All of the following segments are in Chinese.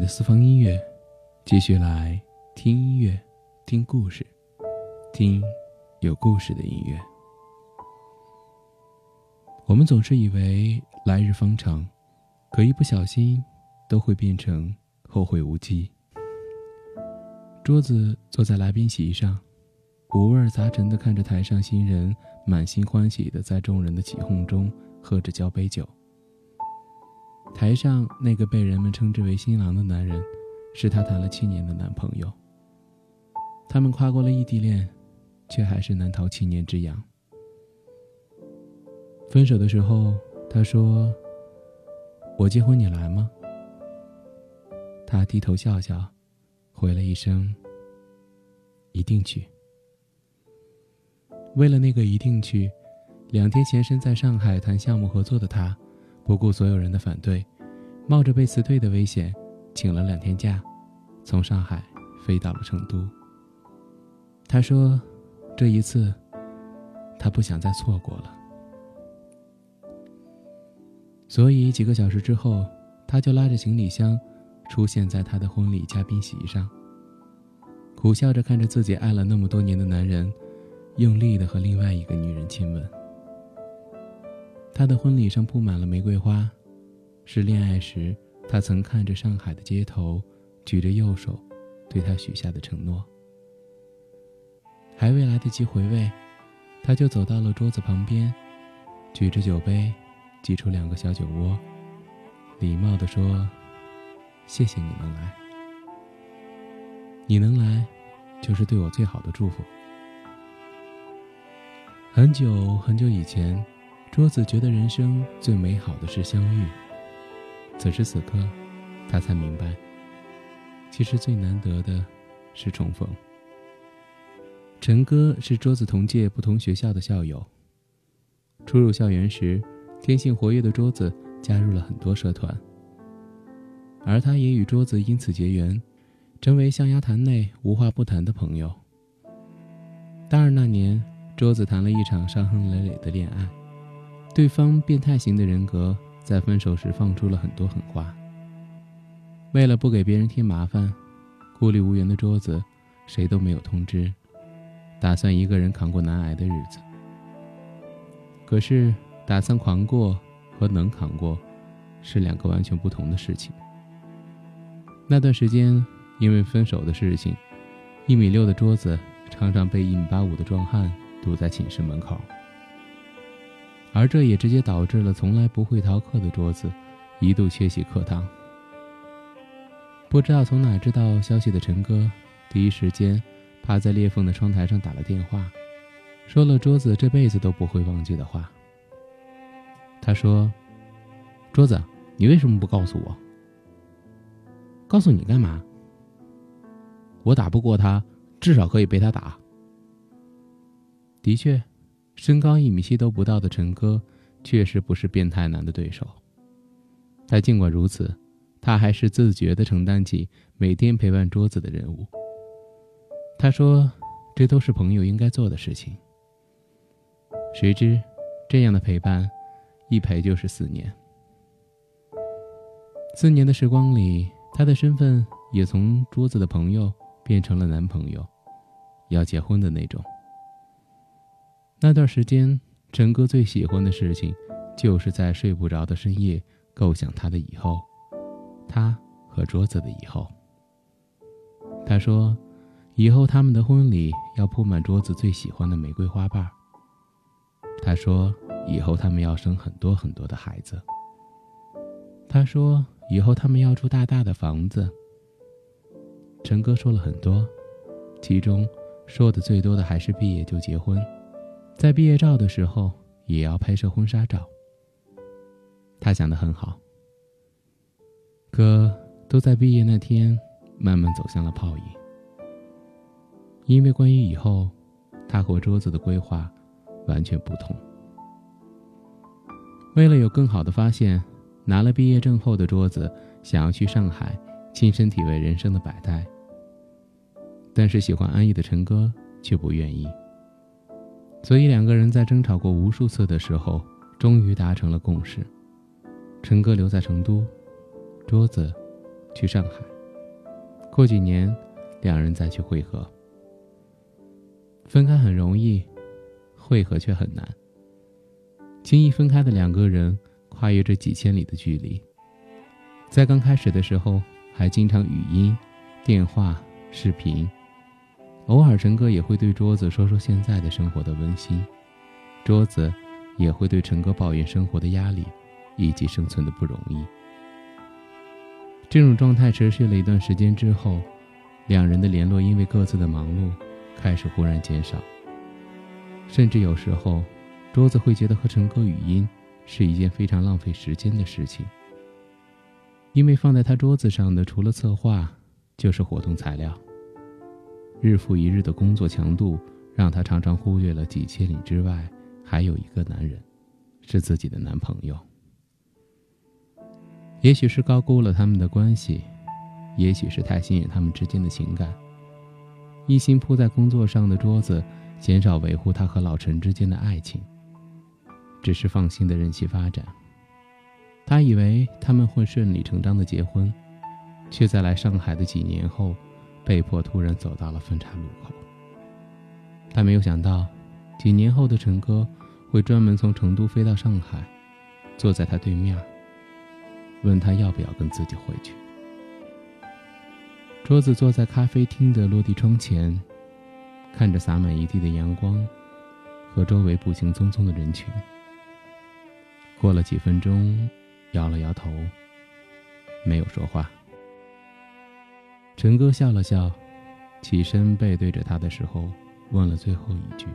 的私房音乐，继续来听音乐，听故事，听有故事的音乐。我们总是以为来日方长，可一不小心都会变成后会无期。桌子坐在来宾席上，五味杂陈的看着台上新人，满心欢喜的在众人的起哄中喝着交杯酒。台上那个被人们称之为新郎的男人，是她谈了七年的男朋友。他们跨过了异地恋，却还是难逃七年之痒。分手的时候，他说：“我结婚你来吗？”他低头笑笑，回了一声：“一定去。”为了那个一定去，两天前身在上海谈项目合作的他。不顾所有人的反对，冒着被辞退的危险，请了两天假，从上海飞到了成都。他说：“这一次，他不想再错过了。”所以几个小时之后，他就拉着行李箱，出现在他的婚礼嘉宾席上，苦笑着看着自己爱了那么多年的男人，用力的和另外一个女人亲吻。他的婚礼上铺满了玫瑰花，是恋爱时他曾看着上海的街头，举着右手，对他许下的承诺。还未来得及回味，他就走到了桌子旁边，举着酒杯，挤出两个小酒窝，礼貌地说：“谢谢你能来，你能来，就是对我最好的祝福。”很久很久以前。桌子觉得人生最美好的是相遇。此时此刻，他才明白，其实最难得的是重逢。陈哥是桌子同届不同学校的校友。初入校园时，天性活跃的桌子加入了很多社团，而他也与桌子因此结缘，成为象牙潭内无话不谈的朋友。大二那年，桌子谈了一场伤痕累累的恋爱。对方变态型的人格，在分手时放出了很多狠话。为了不给别人添麻烦，孤立无援的桌子，谁都没有通知，打算一个人扛过难挨的日子。可是，打算扛过和能扛过，是两个完全不同的事情。那段时间，因为分手的事情，一米六的桌子常常被一米八五的壮汉堵在寝室门口。而这也直接导致了从来不会逃课的桌子，一度缺席课堂。不知道从哪知道消息的陈哥，第一时间趴在裂缝的窗台上打了电话，说了桌子这辈子都不会忘记的话。他说：“桌子，你为什么不告诉我？告诉你干嘛？我打不过他，至少可以被他打。”的确。身高一米七都不到的陈哥，确实不是变态男的对手。但尽管如此，他还是自觉地承担起每天陪伴桌子的任务。他说：“这都是朋友应该做的事情。”谁知，这样的陪伴，一陪就是四年。四年的时光里，他的身份也从桌子的朋友变成了男朋友，要结婚的那种。那段时间，陈哥最喜欢的事情，就是在睡不着的深夜构想他的以后，他和桌子的以后。他说，以后他们的婚礼要铺满桌子最喜欢的玫瑰花瓣。他说，以后他们要生很多很多的孩子。他说，以后他们要住大大的房子。陈哥说了很多，其中说的最多的还是毕业就结婚。在毕业照的时候，也要拍摄婚纱照。他想的很好，可都在毕业那天，慢慢走向了泡影。因为关于以后，他和桌子的规划完全不同。为了有更好的发现，拿了毕业证后的桌子想要去上海亲身体味人生的百态，但是喜欢安逸的陈哥却不愿意。所以两个人在争吵过无数次的时候，终于达成了共识。陈哥留在成都，桌子去上海。过几年，两人再去会合。分开很容易，会合却很难。轻易分开的两个人，跨越着几千里的距离，在刚开始的时候还经常语音、电话、视频，偶尔陈哥也会对桌子说说现在的生活的温馨，桌子也会对陈哥抱怨生活的压力以及生存的不容易。这种状态持续了一段时间之后，两人的联络因为各自的忙碌，开始忽然减少。甚至有时候，桌子会觉得和陈哥语音是一件非常浪费时间的事情，因为放在他桌子上的除了策划，就是活动材料。日复一日的工作强度，让她常常忽略了几千里之外还有一个男人，是自己的男朋友。也许是高估了他们的关系，也许是太信任他们之间的情感。一心扑在工作上的桌子，减少维护他和老陈之间的爱情，只是放心的任其发展。他以为他们会顺理成章的结婚，却在来上海的几年后，被迫突然走到了分岔路口。他没有想到，几年后的陈哥会专门从成都飞到上海，坐在他对面。问他要不要跟自己回去。桌子坐在咖啡厅的落地窗前，看着洒满一地的阳光和周围步行匆匆的人群。过了几分钟，摇了摇头，没有说话。陈哥笑了笑，起身背对着他的时候，问了最后一句：“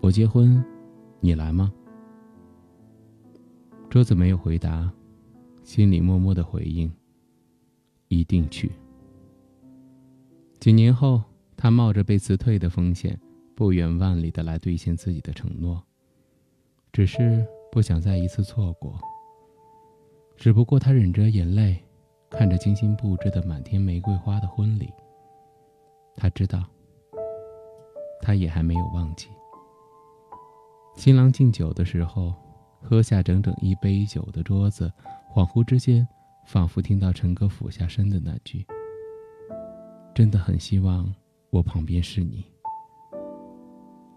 我结婚，你来吗？”桌子没有回答，心里默默的回应：“一定去。”几年后，他冒着被辞退的风险，不远万里的来兑现自己的承诺，只是不想再一次错过。只不过他忍着眼泪，看着精心布置的满天玫瑰花的婚礼。他知道，他也还没有忘记。新郎敬酒的时候。喝下整整一杯酒的桌子，恍惚之间，仿佛听到陈哥俯下身的那句：“真的很希望我旁边是你。”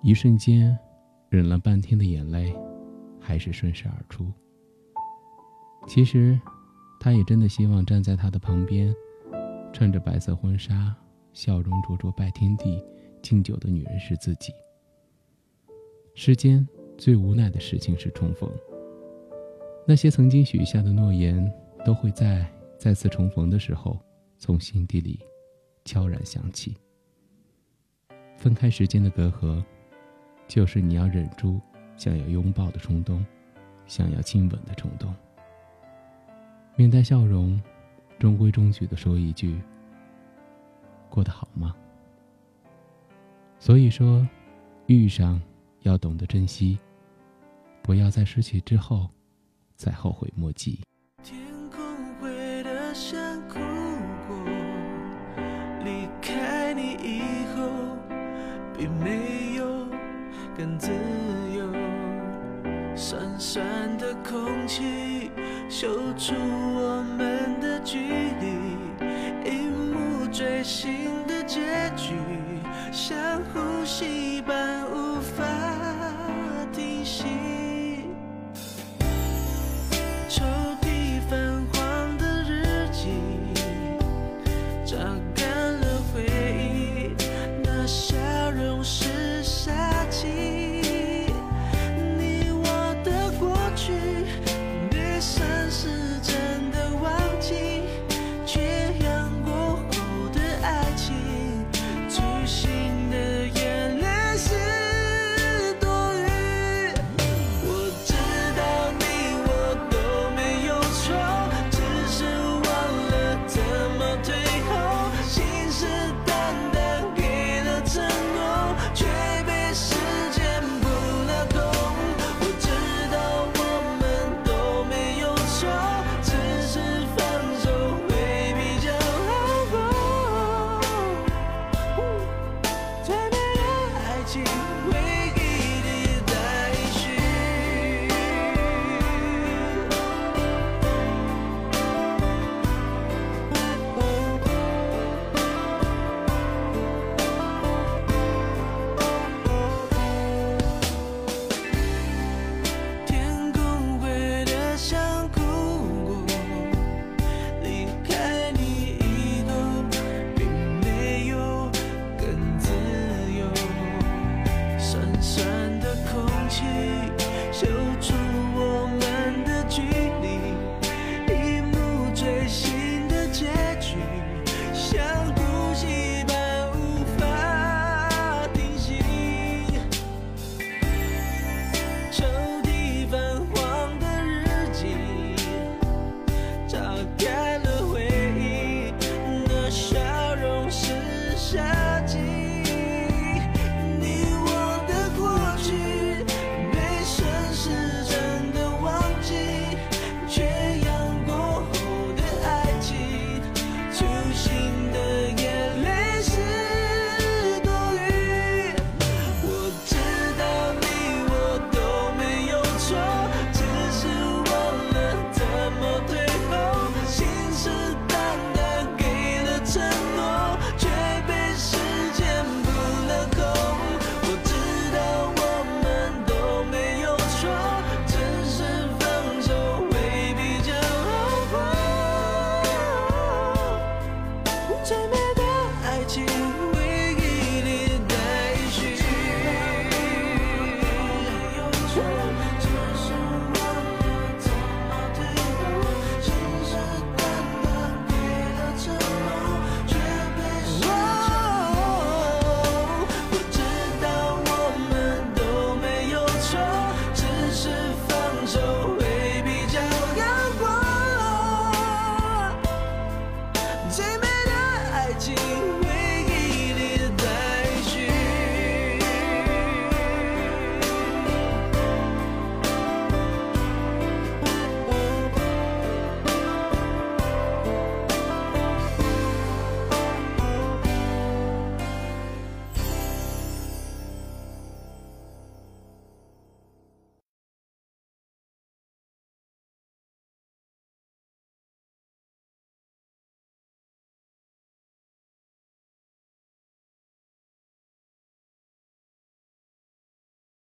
一瞬间，忍了半天的眼泪，还是顺势而出。其实，他也真的希望站在他的旁边，穿着白色婚纱、笑容灼灼拜天地、敬酒的女人是自己。世间。最无奈的事情是重逢。那些曾经许下的诺言，都会在再次重逢的时候，从心底里悄然响起。分开时间的隔阂，就是你要忍住想要拥抱的冲动，想要亲吻的冲动。面带笑容，中规中矩的说一句：“过得好吗？”所以说，遇上。要懂得珍惜，不要在失去之后再后悔莫及。酸酸的空气，嗅出我们的距离，一幕锥心的结局，像呼吸般无法。